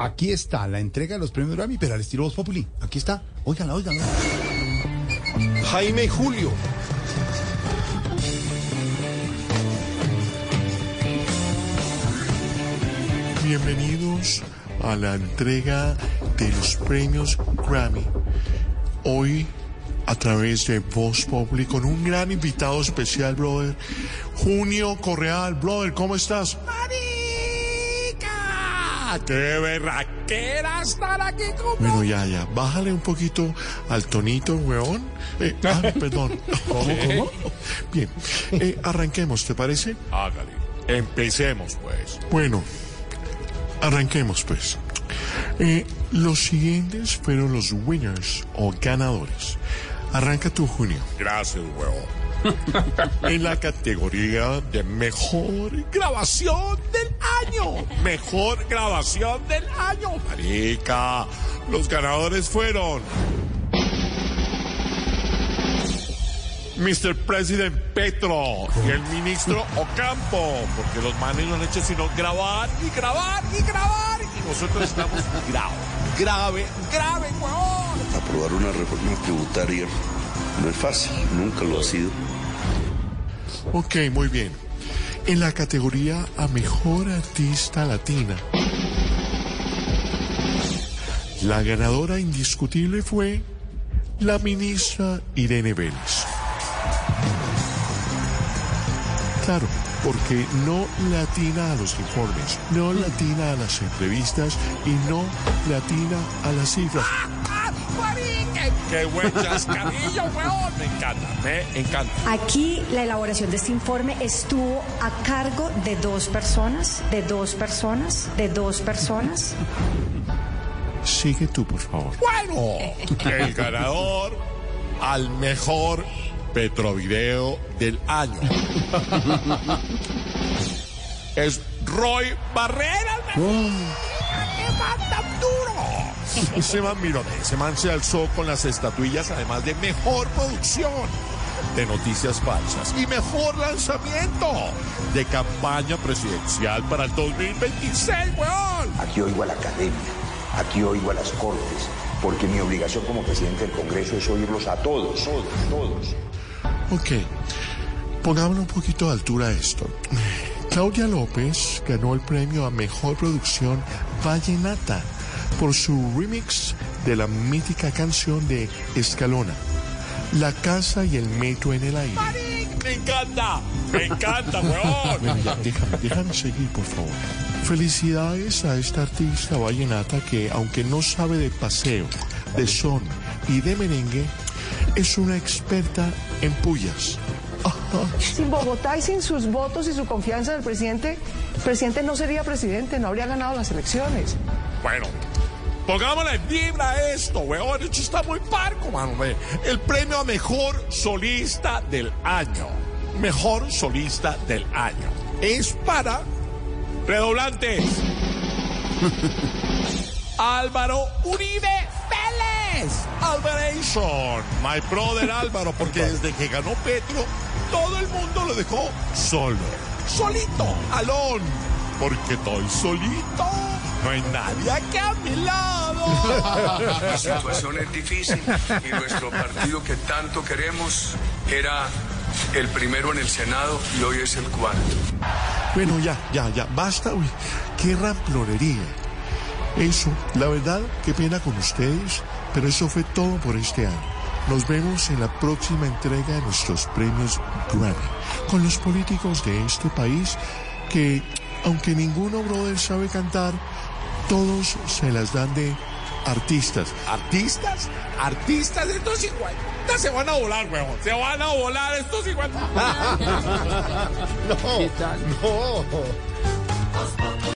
Aquí está la entrega de los premios Grammy, pero al estilo Voz Populi. Aquí está. Óigala, óigala. Jaime Julio. Bienvenidos a la entrega de los premios Grammy. Hoy a través de Voz Populi con un gran invitado especial, brother. Junio Correal, brother, ¿cómo estás? ¡Qué berraquera estar aquí con Bueno, ya, ya, bájale un poquito al tonito, weón. Eh, ah, perdón. ¿Cómo, cómo? Bien, eh, arranquemos, ¿te parece? Hágale. Empecemos, pues. Bueno, arranquemos pues. Eh, los siguientes fueron los winners o ganadores. Arranca tú, Junio. Gracias, weón. en la categoría de mejor grabación del año. Mejor grabación del año. Marica, los ganadores fueron. Mr. President Petro y el ministro Ocampo, porque los manes no han hecho sino grabar y grabar y grabar y nosotros estamos grave, grave, grave, weón. Aprobar una reforma tributaria no es fácil, nunca lo ha sido. Ok, muy bien. En la categoría a mejor artista latina, la ganadora indiscutible fue la ministra Irene Vélez. Claro, porque no latina a los informes, no latina a las entrevistas y no latina a las cifras. ¡Qué buen chascarrillo, weón! Me encanta, me encanta. Aquí la elaboración de este informe estuvo a cargo de dos personas, de dos personas, de dos personas. Sigue tú, por favor. Bueno, el ganador al mejor Petrovideo del año es Roy Barreras. ¡Qué man tan duro! Ese man, mírate, ese man se alzó con las estatuillas, además de mejor producción de noticias falsas y mejor lanzamiento de campaña presidencial para el 2026, weón. Aquí oigo a la academia, aquí oigo a las cortes, porque mi obligación como presidente del Congreso es oírlos a todos, todos, todos. Ok, pongámosle un poquito de altura a esto. Claudia López ganó el premio a Mejor Producción Vallenata por su remix de la mítica canción de Escalona, La Casa y el Metro en el Aire. Me encanta, me encanta, weón. Bueno, ya, déjame, déjame seguir, por favor. Felicidades a esta artista vallenata que, aunque no sabe de paseo, de son y de merengue, es una experta en pullas. Sin Bogotá y sin sus votos y su confianza en el presidente, el presidente no sería presidente, no habría ganado las elecciones. Bueno, pongámosle vibra a esto, weón. Esto está muy parco, mano. El premio a mejor solista del año. Mejor solista del año. Es para redoblantes. Álvaro Uribe Vélez. Alvaration. My brother Álvaro, porque desde que ganó Petro, el mundo lo dejó solo. Solito, alón. Porque estoy solito. No hay nadie aquí a mi lado. La situación es difícil y nuestro partido que tanto queremos era el primero en el Senado y hoy es el cuarto. Bueno, ya, ya, ya, basta. Uy, qué ramplonería. Eso, la verdad, qué pena con ustedes, pero eso fue todo por este año. Nos vemos en la próxima entrega de nuestros premios Grammy, con los políticos de este país que, aunque ninguno, brother, sabe cantar, todos se las dan de artistas. ¿Artistas? ¿Artistas? Estos 50 se van a volar, weón. Se van a volar estos 50. No, no.